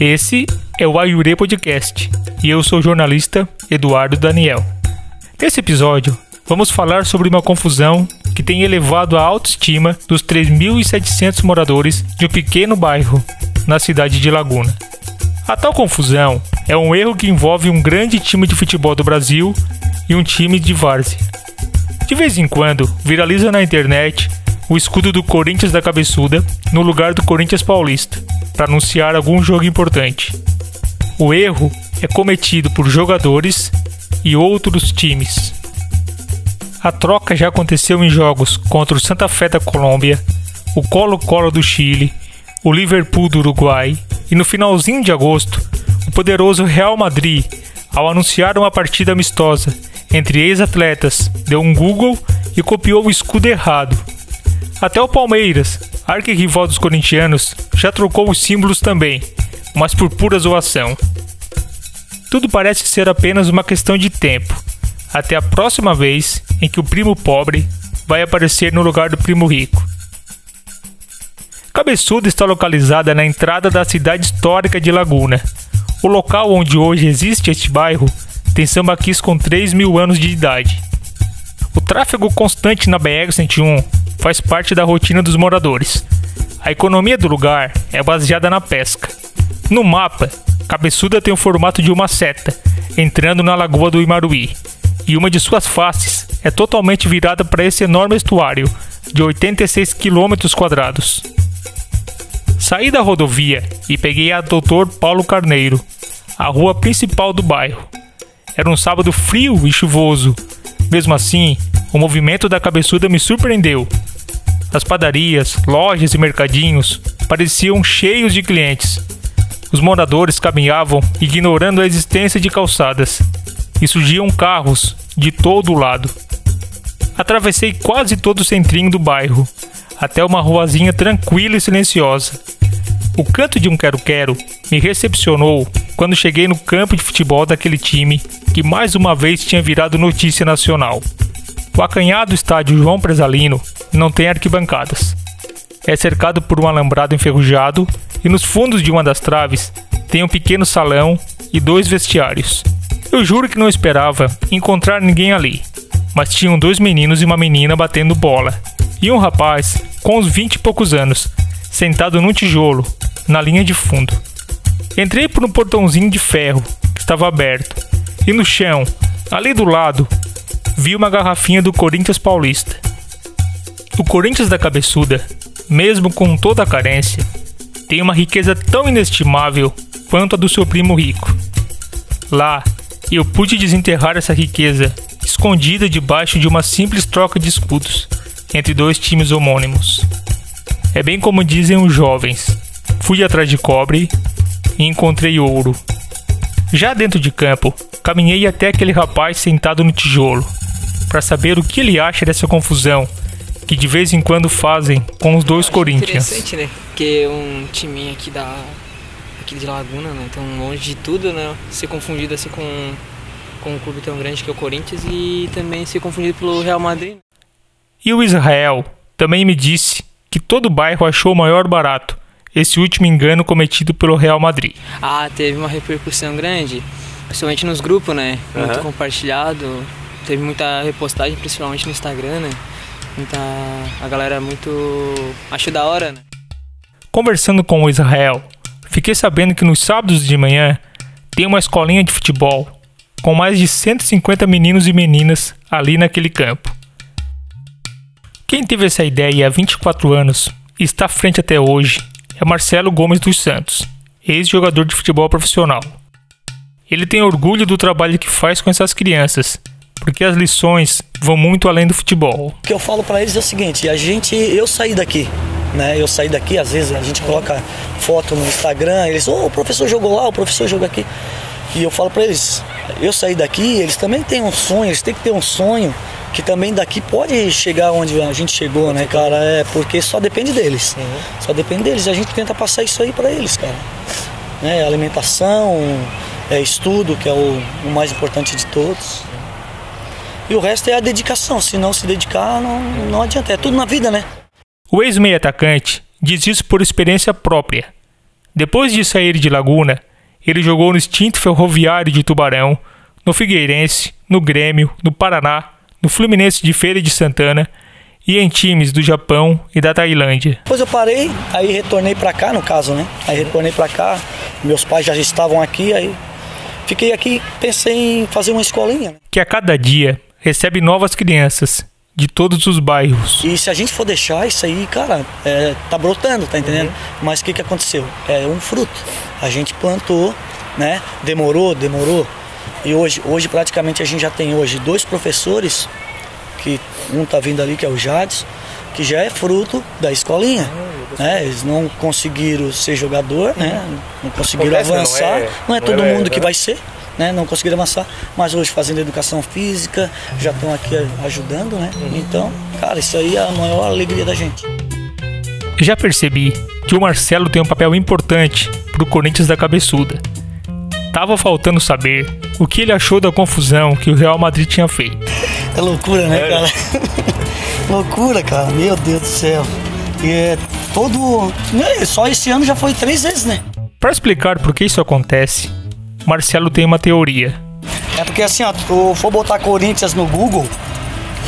Esse é o Ayure Podcast e eu sou o jornalista Eduardo Daniel. Nesse episódio, vamos falar sobre uma confusão que tem elevado a autoestima dos 3.700 moradores de um pequeno bairro na cidade de Laguna. A tal confusão é um erro que envolve um grande time de futebol do Brasil e um time de várzea. De vez em quando, viraliza na internet o escudo do Corinthians da Cabeçuda no lugar do Corinthians Paulista, para anunciar algum jogo importante. O erro é cometido por jogadores e outros times. A troca já aconteceu em jogos contra o Santa Fé da Colômbia, o Colo-Colo do Chile, o Liverpool do Uruguai e no finalzinho de agosto, o poderoso Real Madrid, ao anunciar uma partida amistosa entre ex-atletas, deu um Google e copiou o escudo errado. Até o Palmeiras, arquirrival dos corintianos, já trocou os símbolos também, mas por pura zoação. Tudo parece ser apenas uma questão de tempo, até a próxima vez em que o primo pobre vai aparecer no lugar do primo rico. Cabeçuda está localizada na entrada da cidade histórica de Laguna. O local onde hoje existe este bairro tem sambaquis com 3 mil anos de idade. O tráfego constante na BR-101 faz parte da rotina dos moradores. A economia do lugar é baseada na pesca. No mapa, Cabeçuda tem o formato de uma seta, entrando na lagoa do Imaruí, e uma de suas faces é totalmente virada para esse enorme estuário, de 86 quilômetros quadrados. Saí da rodovia e peguei a Doutor Paulo Carneiro, a rua principal do bairro. Era um sábado frio e chuvoso. Mesmo assim, o movimento da cabeçuda me surpreendeu. As padarias, lojas e mercadinhos pareciam cheios de clientes. Os moradores caminhavam ignorando a existência de calçadas e surgiam carros de todo o lado. Atravessei quase todo o centrinho do bairro, até uma ruazinha tranquila e silenciosa. O canto de um quero-quero me recepcionou quando cheguei no campo de futebol daquele time que mais uma vez tinha virado notícia nacional. O acanhado estádio João Presalino não tem arquibancadas. É cercado por um alambrado enferrujado e nos fundos de uma das traves tem um pequeno salão e dois vestiários. Eu juro que não esperava encontrar ninguém ali, mas tinham dois meninos e uma menina batendo bola, e um rapaz com uns vinte e poucos anos, sentado num tijolo, na linha de fundo. Entrei por um portãozinho de ferro que estava aberto e no chão, ali do lado, vi uma garrafinha do Corinthians Paulista. O Corinthians da Cabeçuda, mesmo com toda a carência, tem uma riqueza tão inestimável quanto a do seu primo rico. Lá, eu pude desenterrar essa riqueza escondida debaixo de uma simples troca de escudos entre dois times homônimos. É bem como dizem os jovens: fui atrás de cobre e encontrei ouro. Já dentro de campo, caminhei até aquele rapaz sentado no tijolo, para saber o que ele acha dessa confusão que de vez em quando fazem com os dois Corinthians. Interessante, né? Porque um timinho aqui da aqui de Laguna, né? Tão longe de tudo, né? Ser confundido assim com com um clube tão grande que é o Corinthians e também ser confundido pelo Real Madrid. E o Israel também me disse que todo o bairro achou o maior barato esse último engano cometido pelo Real Madrid. Ah, teve uma repercussão grande, principalmente nos grupos, né? Muito uhum. compartilhado, teve muita repostagem, principalmente no Instagram, né? Muita, a galera muito achou da hora, né? Conversando com o Israel, fiquei sabendo que nos sábados de manhã tem uma escolinha de futebol com mais de 150 meninos e meninas ali naquele campo. Quem teve essa ideia há 24 anos e está à frente até hoje é Marcelo Gomes dos Santos, ex-jogador de futebol profissional. Ele tem orgulho do trabalho que faz com essas crianças, porque as lições vão muito além do futebol. O que eu falo para eles é o seguinte: a gente, eu saí daqui, né? Eu saí daqui, às vezes a gente coloca foto no Instagram, eles, oh, o professor jogou lá, o professor jogou aqui. E eu falo para eles, eu saí daqui, eles também têm um sonho, eles têm que ter um sonho que também daqui pode chegar onde a gente chegou, né, cara? É porque só depende deles. Uhum. Só depende deles. E a gente tenta passar isso aí para eles, cara. Né? Alimentação, é, estudo, que é o, o, mais importante de todos. E o resto é a dedicação. Se não se dedicar, não, não adianta. É tudo na vida, né? O ex-meio atacante diz isso por experiência própria. Depois de sair de Laguna, ele jogou no extinto Ferroviário de Tubarão, no Figueirense, no Grêmio, no Paraná, no Fluminense de Feira de Santana e em times do Japão e da Tailândia. Depois eu parei, aí retornei para cá, no caso, né? Aí retornei para cá, meus pais já estavam aqui, aí fiquei aqui, pensei em fazer uma escolinha. Né? Que a cada dia recebe novas crianças de todos os bairros. E se a gente for deixar isso aí, cara, é, tá brotando, tá entendendo? Uhum. Mas o que, que aconteceu? É um fruto. A gente plantou, né? Demorou, demorou. E hoje, hoje praticamente a gente já tem hoje dois professores, que um tá vindo ali, que é o Jades, que já é fruto da escolinha. Né? Eles não conseguiram ser jogador, né? Não conseguiram Acontece, avançar. Não é, não é todo mundo que vai ser né? Não conseguiram avançar, mas hoje fazendo educação física, já estão aqui ajudando, né? Então, cara, isso aí é a maior alegria da gente. Já percebi que o Marcelo tem um papel importante pro Corinthians da Cabeçuda. Tava faltando saber o que ele achou da confusão que o Real Madrid tinha feito. É loucura, né, é. cara? loucura, cara. Meu Deus do céu. E é todo. Né, só esse ano já foi três vezes, né? Para explicar por que isso acontece, Marcelo tem uma teoria. É porque assim, ó, tu for botar Corinthians no Google,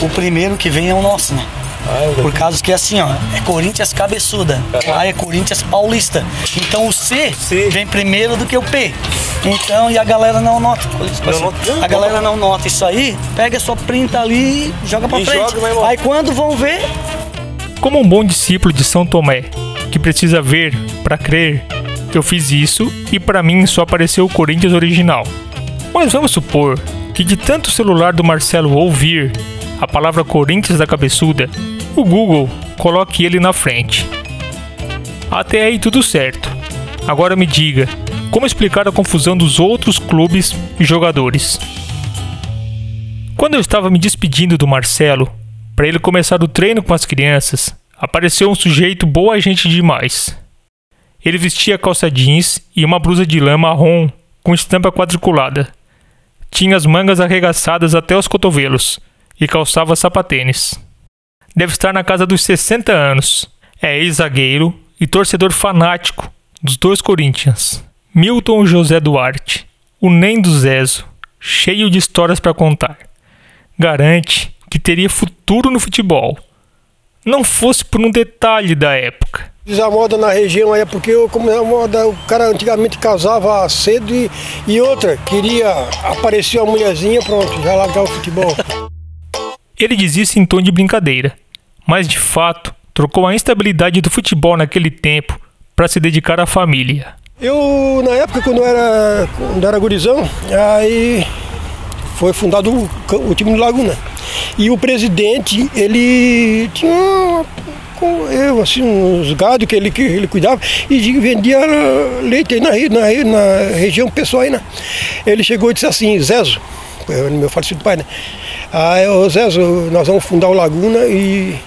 o primeiro que vem é o nosso, né? Ah, é Por causa que assim, ó, é Corinthians cabeçuda, lá é Corinthians paulista. Então o C, C, vem primeiro do que o P. Então, e a galera não nota. Assim, a galera não nota isso aí, pega sua printa ali e joga pra e frente. Joga, aí quando vão ver. Como um bom discípulo de São Tomé, que precisa ver para crer, eu fiz isso e para mim só apareceu o Corinthians original. Mas vamos supor que de tanto celular do Marcelo ouvir a palavra Corinthians da cabeçuda, o Google coloque ele na frente. Até aí tudo certo. Agora me diga, como explicar a confusão dos outros clubes e jogadores? Quando eu estava me despedindo do Marcelo, para ele começar o treino com as crianças, apareceu um sujeito boa gente demais. Ele vestia calça jeans e uma blusa de lã marrom com estampa quadriculada. Tinha as mangas arregaçadas até os cotovelos e calçava sapatênis. Deve estar na casa dos 60 anos. É ex-zagueiro e torcedor fanático dos dois Corinthians. Milton José Duarte, o Nem do Zezo, cheio de histórias para contar. Garante que teria futuro no futebol. Não fosse por um detalhe da época. A moda na região é porque como é a moda, o cara antigamente casava cedo e, e outra, queria aparecer uma mulherzinha, pronto, já largar o futebol. Ele diz isso em tom de brincadeira, mas de fato trocou a instabilidade do futebol naquele tempo para se dedicar à família. Eu, na época, quando era, quando era gurizão, aí foi fundado o, o time do Laguna. E o presidente, ele tinha eu, assim, uns gado que ele, que ele cuidava e vendia leite na, na, na região pessoal aí, né? Ele chegou e disse assim, Zezo, meu falecido pai, né? Aí, ô Zezo, nós vamos fundar o Laguna e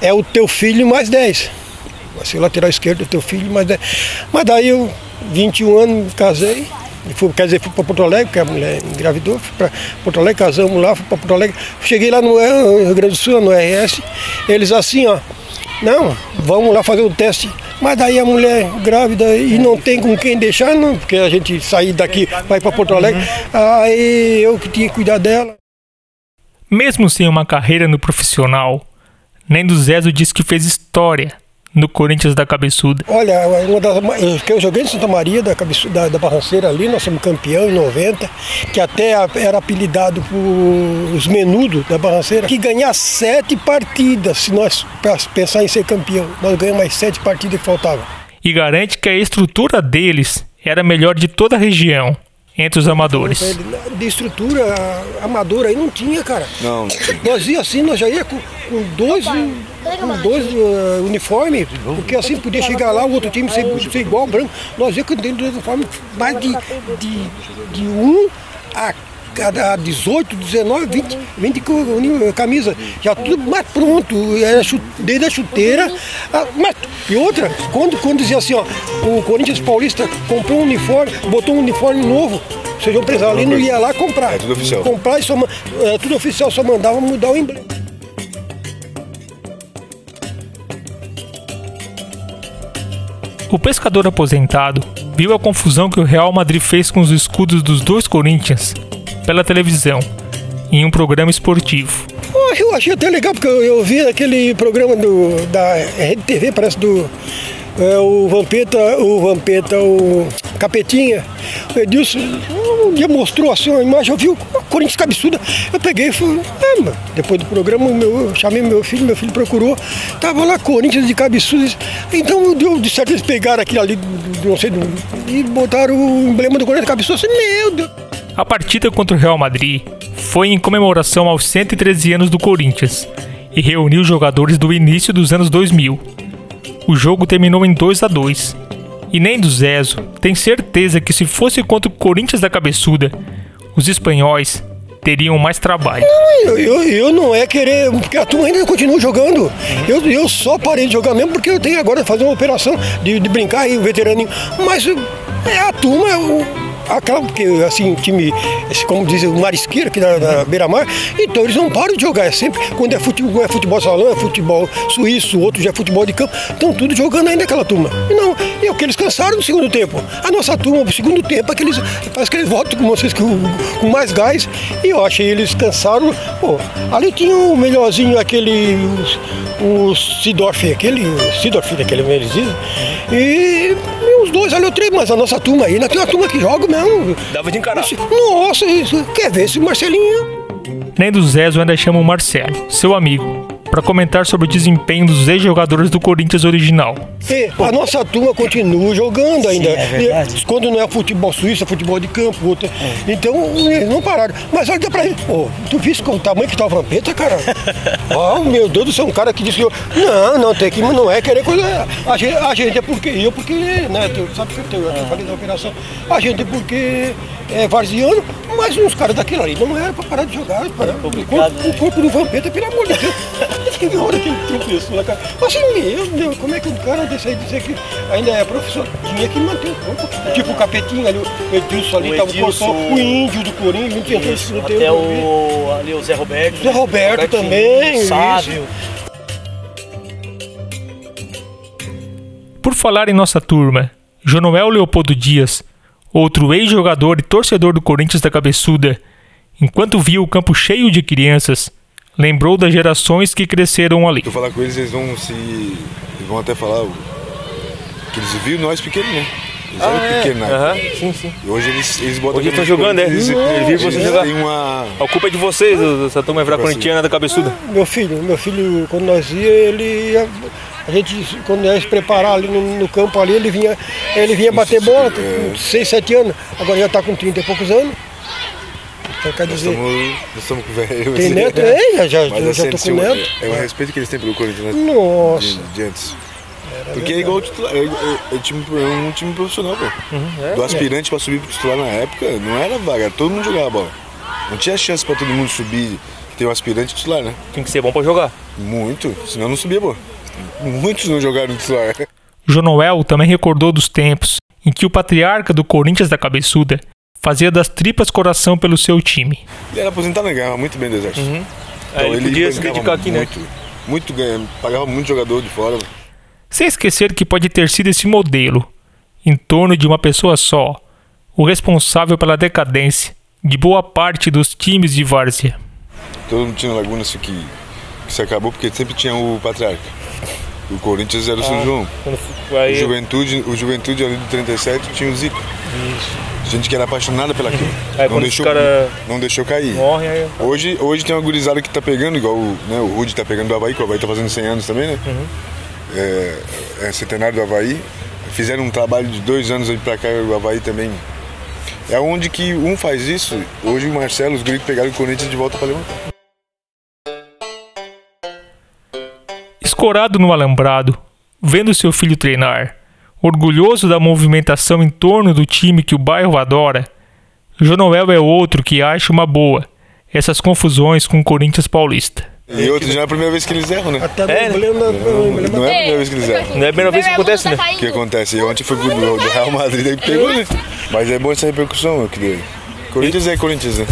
é o teu filho mais 10. Vai ser o lateral esquerdo, é teu filho mais 10. Mas daí eu, 21 anos, casei. Fui, quer dizer, fui para Porto Alegre, porque a mulher engravidou, fui para Porto Alegre, casamos lá, fui para Porto Alegre. Cheguei lá no Rio Grande do Sul, no RS, eles assim, ó, não, vamos lá fazer o teste. Mas daí a mulher grávida e não tem com quem deixar, não, porque a gente sair daqui, vai para Porto Alegre, aí eu que tinha que cuidar dela. Mesmo sem uma carreira no profissional, Nendo Zezo disse que fez história no Corinthians da Cabeçuda? Olha, uma das, eu joguei em Santa Maria da, da, da Barranceira ali, nós somos campeão em 90, que até era apelidado por os menudos da Barranceira, que ganhar sete partidas, se nós pensar em ser campeão, nós ganhamos mais sete partidas que faltavam. E garante que a estrutura deles era a melhor de toda a região entre os amadores. De estrutura amadora aí não tinha, cara. Não. Nós ia assim, nós já ia com, com dois, com dois uh, uniformes, porque assim podia chegar lá, o outro time ser, ser igual, branco. Nós ia com dois uniformes mais de, de, de um a a 18, 19, 20, 20 camisa, já tudo mais pronto, era desde a chuteira. A, mas, e outra, quando, quando dizia assim, ó, o Corinthians Paulista comprou um uniforme, botou um uniforme novo, seja, o empresário ali não ia lá comprar. É tudo oficial. Comprar e só, é, tudo oficial, só mandava mudar o emblema. O pescador aposentado viu a confusão que o Real Madrid fez com os escudos dos dois Corinthians pela televisão, em um programa esportivo. Eu achei até legal, porque eu, eu vi aquele programa do, da Rede TV, parece do. É, o Vampeta, o Vampeta, o Capetinha, o Edilson, um dia mostrou assim uma imagem, eu vi o Corinthians cabeçuda. Eu peguei e falei, é, mano. Depois do programa, meu, eu chamei meu filho, meu filho procurou, tava lá Corinthians de cabeçuda. Então deu de certo eles pegaram aquilo ali, não sei, e botaram o emblema do Corinthians cabeçuda. Assim, meu Deus. A partida contra o Real Madrid foi em comemoração aos 113 anos do Corinthians e reuniu jogadores do início dos anos 2000. O jogo terminou em 2 a 2 e nem do Zezo tem certeza que se fosse contra o Corinthians da Cabeçuda, os espanhóis teriam mais trabalho. Eu, eu, eu, não é querer, porque a turma ainda continua jogando. Eu, eu só parei de jogar mesmo porque eu tenho agora fazer uma operação de, de brincar aí, o veteraninho. Mas é a turma, o, aquela, porque assim, time, como diz o Marisqueira aqui da, da Beira-Mar, então eles não param de jogar, é sempre, quando é futebol, é futebol salão, é futebol suíço, outro já é futebol de campo, estão tudo jogando ainda aquela turma. E não, e o que eles cansaram no segundo tempo. A nossa turma, no segundo tempo, é que eles, parece que eles voltam com vocês com, com mais gás, e eu achei eles cansaram, pô, ali tinha o melhorzinho, aquele, o, Sidorf, aquele, Sidorf, aquele eles dizem, e os dois ali eu três, mas a nossa turma aí, ainda tem uma turma que joga mesmo. Dava de encarar. Nossa, isso, quer ver esse Marcelinho? Nem do Zezo ainda chama o Marcelo, seu amigo, para comentar sobre o desempenho dos ex-jogadores do Corinthians original. E a nossa turma continua jogando ainda. Sim, é. E quando não é futebol suíço, é futebol de campo. Outra. Então, eles não pararam. Mas olha pra ele. Pô, tu viste com o tamanho que tá o Vampeta, cara? oh, meu Deus do céu, um cara que disse que eu. Não, não, tem que. Não é querer coisa. A gente, a gente é porque. Eu porque. Né, tu, sabe que eu, eu falei da operação. A gente é porque é varziano, mas uns caras daquilo ali não era pra parar de jogar. Para, o, corpo, o corpo do Vampeta, pelo amor de Deus. Na hora que ele tropeçou lá, cara. Assim, meu Deus, como é que um cara aí dizer que ainda é professor? Tinha que manter o corpo. Tipo o capetinho ali, o Edilson ali, O tava Edilson. cortando o índio do Corinthians, não tinha Isso, não até o, ali o Zé Roberto. Zé Roberto também, Sávio. Por falar em nossa turma, Jonoel Leopoldo Dias, outro ex-jogador e torcedor do Corinthians da Cabeçuda, enquanto via o campo cheio de crianças, lembrou das gerações que cresceram ali. Se eu falar com eles, eles vão se. Eles vão até falar o- que eles viram nós pequenos, né? Eles eram pequenos na época. Aham, sim, sim. E hoje eles, eles botam. Hoje a estão jogando, é? eles, Ele viu você eles jogar. têm uma. A culpa é de vocês, essa turma virar corintiana da cabeçuda. Meu filho, meu filho, quando nós ia, ele ia, a gente, quando ia se preparar ali no, no campo ali, ele vinha, ele vinha bater bola com 6, 7 anos, agora já está com 30 e poucos anos. Então quer Nós dizer, estamos, nós estamos com velho. tem neto, é, já, já, Mas já assim, tô com é- neto. É o respeito que eles têm pelo Corinthians, né? Nossa. De, de antes. Porque é igual o titular. É, é- é time, é um time profissional, pô. Uhum, Do aspirante pra subir pro titular na época, não era vaga, todo mundo jogava bola. Não tinha chance pra todo mundo subir, ter um aspirante titular, né? Tem que ser bom pra jogar. Muito, senão não subia, pô. Muitos não jogaram titular. Jonoel também recordou dos tempos em que o patriarca do Corinthians da Cabeçuda fazia das tripas coração pelo seu time. Ele era aposentado, né? ganhava muito bem do exército. Uhum. ele podia se dedicar aqui, né? muito, Muito pagava muito jogador de fora. Sem esquecer que pode ter sido esse modelo, em torno de uma pessoa só, o responsável pela decadência de boa parte dos times de várzea. Todo mundo tinha Laguna, isso que, que se acabou porque sempre tinha o patriarca. O Corinthians era o São João. Quando O aí, Juventude, o Juventude ali do 37 tinha o Zico. Gente que era apaixonada pelaquilo. Aí não, deixou, cara- não deixou cair. morre, aí Hoje, hoje tem uma gurizada que tá pegando, igual o, né, o Rude tá pegando do Havaí, que o Havaí tá fazendo 100 anos também, né? É, é centenário do Havaí. Fizeram um trabalho de dois anos aí pra cá, o Havaí também. É onde que um faz isso, hoje o Marcelo, os gringos pegaram o Corinthians de volta pra levantar. Escorado no alambrado, vendo seu filho treinar, orgulhoso da movimentação em torno do time que o bairro adora, Jonoel é outro que acha uma boa essas confusões com o Corinthians paulista. E outro, já não é a primeira vez que eles erram, né? Até É, no emblema, no emblema Não é a primeira vez que eles erram. Não é a primeira vez que acontece, né? O que acontece? E ontem foi pro do, do Real Madrid, daí pegou, né? Mas é bom essa repercussão, que deu. Corinthians é Corinthians, né?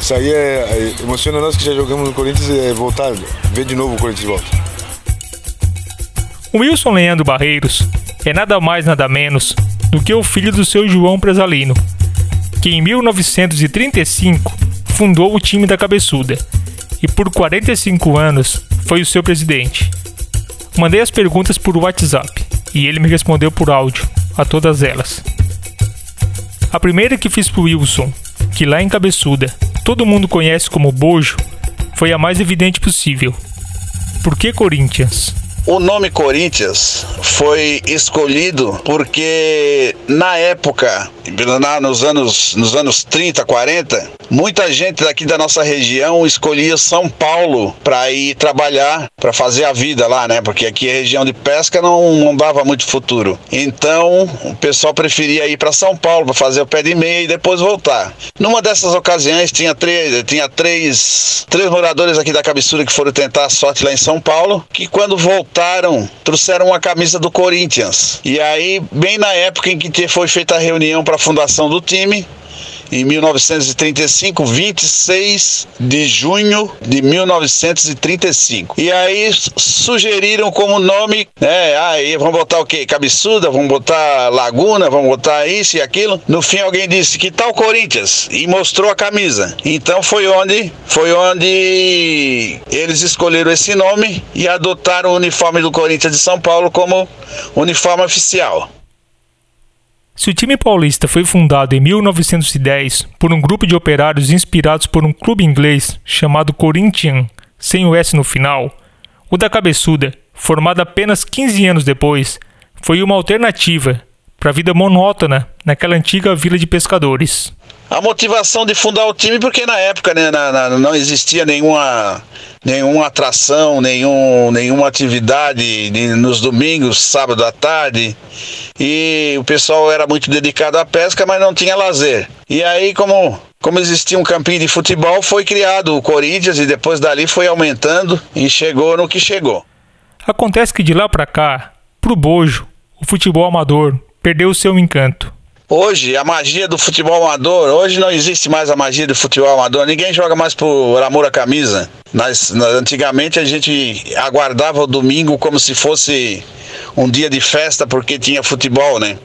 Isso aí é, é- emociona nós que já jogamos no Corinthians é voltar, ver de novo o Corinthians de volta. Wilson Leandro Barreiros é nada mais nada menos do que o filho do seu João Presalino, que em 1935 fundou o time da Cabeçuda e por 45 anos foi o seu presidente. Mandei as perguntas por WhatsApp e ele me respondeu por áudio a todas elas. A primeira que fiz pro Wilson, que lá em Cabeçuda todo mundo conhece como Bojo, foi a mais evidente possível. Por que Corinthians? O nome Corinthians foi escolhido porque na época, nos anos, nos anos 30, 40, muita gente daqui da nossa região escolhia São Paulo para ir trabalhar, para fazer a vida lá, né? Porque aqui a região de pesca não, não dava muito futuro. Então o pessoal preferia ir para São Paulo para fazer o pé de meia e depois voltar. Numa dessas ocasiões tinha três, tinha três, três moradores aqui da Cabeçuda que foram tentar a sorte lá em São Paulo, que quando voltaram, trouxeram uma camisa do Corinthians. E aí, bem na época em que foi feita a reunião para a fundação do time, em 1935, 26 de junho de 1935. E aí sugeriram como nome, né? Aí vamos botar o quê? Cabeçuda, vamos botar Laguna, vamos botar isso e aquilo. No fim alguém disse que tal Corinthians e mostrou a camisa. Então foi onde foi onde eles escolheram esse nome e adotaram o uniforme do Corinthians de São Paulo como uniforme oficial. Se o time paulista foi fundado em 1910 por um grupo de operários inspirados por um clube inglês chamado Corinthians, sem o S no final, o da Cabeçuda, formado apenas 15 anos depois, foi uma alternativa para a vida monótona naquela antiga vila de pescadores. A motivação de fundar o time, porque na época né, na, na, não existia nenhuma nenhuma atração, nenhum, nenhuma atividade nos domingos, sábado à tarde. E o pessoal era muito dedicado à pesca, mas não tinha lazer. E aí, como, como existia um campinho de futebol, foi criado o Corinthians e depois dali foi aumentando e chegou no que chegou. Acontece que de lá para cá, pro Bojo, o futebol amador perdeu o seu encanto. Hoje, a magia do futebol amador, hoje não existe mais a magia do futebol amador. Ninguém joga mais por amor à camisa. Nas, antigamente a gente aguardava o domingo como se fosse um dia de festa porque tinha futebol, né?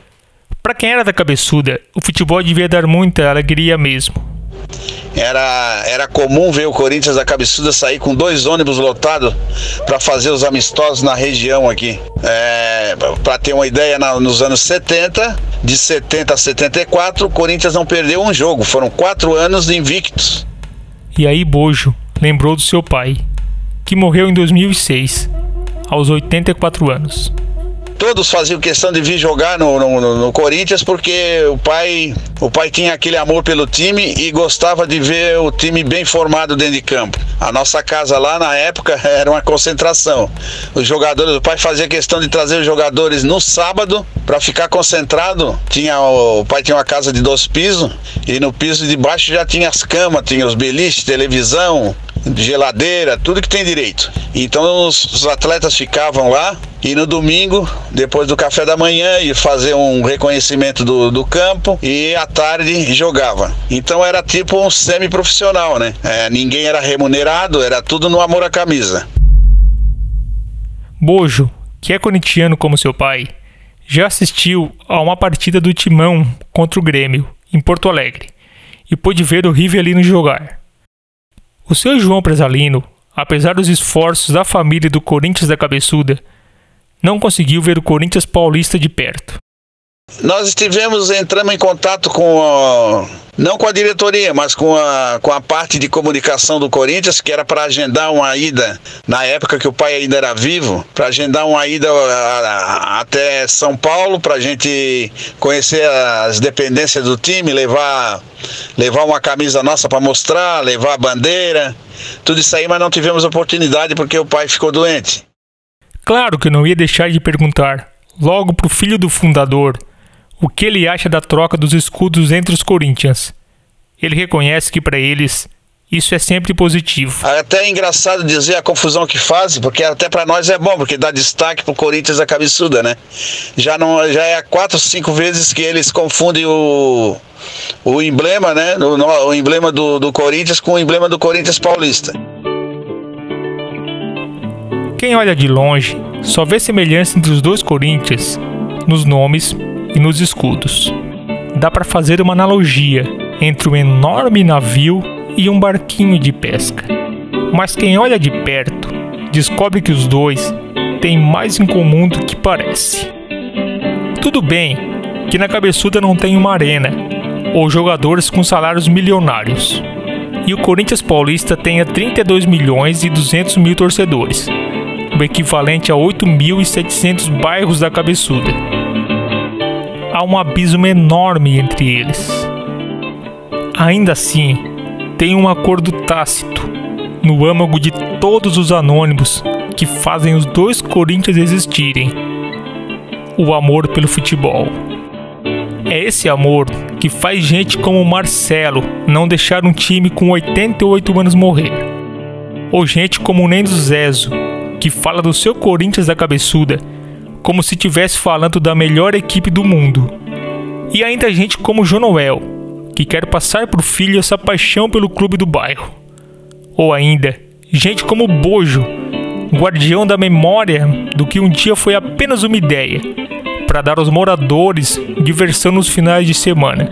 Para quem era da cabeçuda, o futebol devia dar muita alegria mesmo. Era, era comum ver o Corinthians da Cabeçuda sair com dois ônibus lotados para fazer os amistosos na região aqui. É, para ter uma ideia, na, nos anos 70, de 70 a 74, o Corinthians não perdeu um jogo. Foram quatro anos invictos. E aí Bojo lembrou do seu pai, que morreu em 2006, aos 84 anos todos faziam questão de vir jogar no, no, no, Corinthians porque o pai, o pai tinha aquele amor pelo time e gostava de ver o time bem formado dentro de campo. A nossa casa lá na época era uma concentração. Os jogadores, o pai fazia questão de trazer os jogadores no sábado para ficar concentrado. Tinha o pai tinha uma casa de dois pisos e no piso de baixo já tinha as camas, tinha os beliches, televisão, geladeira, tudo que tem direito. Então os, atletas ficavam lá e no domingo, depois do café da manhã, ia fazer um reconhecimento do, do campo e à tarde jogava. Então era tipo um semi-profissional, né? É, ninguém era remunerado, era tudo no amor à camisa. Bojo, que é corintiano como seu pai, já assistiu a uma partida do Timão contra o Grêmio, em Porto Alegre, e pôde ver o Rivelino jogar. O seu João Presalino, apesar dos esforços da família do Corinthians da Cabeçuda, não conseguiu ver o Corinthians paulista de perto. Nós estivemos, entramos em contato com, não com a diretoria, mas com a, com a parte de comunicação do Corinthians, que era para agendar uma ida, na época que o pai ainda era vivo, para agendar uma ida a, a, até São Paulo, para a gente conhecer as dependências do time, levar, levar uma camisa nossa para mostrar, levar a bandeira, tudo isso aí, mas não tivemos oportunidade porque o pai ficou doente. Claro que eu não ia deixar de perguntar, logo para o filho do fundador o que ele acha da troca dos escudos entre os Corinthians. Ele reconhece que para eles isso é sempre positivo. É até é engraçado dizer a confusão que fazem, porque até para nós é bom, porque dá destaque pro Corinthians a cabeçuda, né? Já não já é quatro, cinco vezes que eles confundem o, o emblema, né? O, o emblema do, do Corinthians com o emblema do Corinthians Paulista. Quem olha de longe só vê semelhança entre os dois Corinthians nos nomes e nos escudos. Dá para fazer uma analogia entre um enorme navio e um barquinho de pesca. Mas quem olha de perto descobre que os dois têm mais em comum do que parece. Tudo bem que na cabeçuda não tem uma arena ou jogadores com salários milionários. E o Corinthians Paulista tenha 32 milhões e 200 mil torcedores, o equivalente a 8.700 bairros da cabeçuda. Há um abismo enorme entre eles. Ainda assim, tem um acordo tácito no âmago de todos os anônimos que fazem os dois Corinthians existirem: o amor pelo futebol. É esse amor que faz gente como Marcelo não deixar um time com 88 anos morrer. Ou gente como Nendo Zezo, que fala do seu Corinthians da cabeçuda como se estivesse falando da melhor equipe do mundo. E ainda gente como Jonoel, que quer passar para o filho essa paixão pelo clube do bairro. Ou ainda, gente como Bojo, guardião da memória do que um dia foi apenas uma ideia, para dar aos moradores diversão nos finais de semana.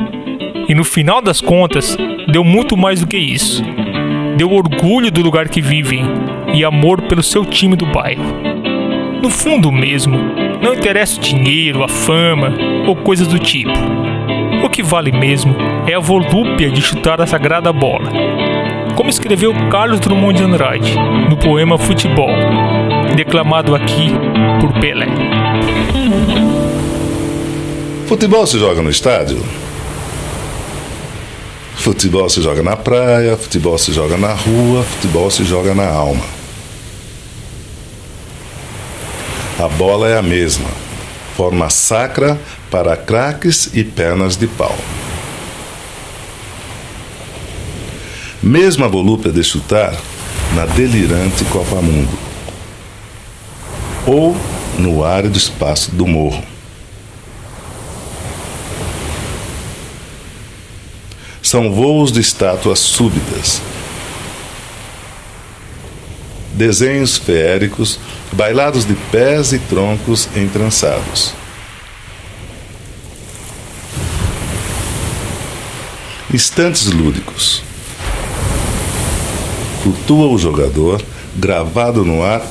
E no final das contas, deu muito mais do que isso. Deu orgulho do lugar que vivem e amor pelo seu time do bairro. No fundo mesmo, não interessa o dinheiro, a fama ou coisas do tipo. O que vale mesmo é a volúpia de chutar a sagrada bola. Como escreveu Carlos Drummond de Andrade no poema Futebol, declamado aqui por Pelé. Futebol se joga no estádio? Futebol se joga na praia, futebol se joga na rua, futebol se joga na alma. A bola é a mesma, forma sacra para craques e pernas de pau. Mesma volúpia de chutar na delirante Copa Mundo ou no árido espaço do morro. São voos de estátuas súbitas, desenhos feéricos, bailados de pés e troncos entrançados. Instantes lúdicos. Flutua o jogador, gravado no ar.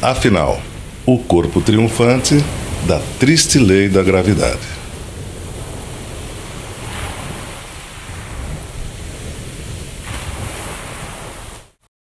Afinal, o corpo triunfante da triste lei da gravidade.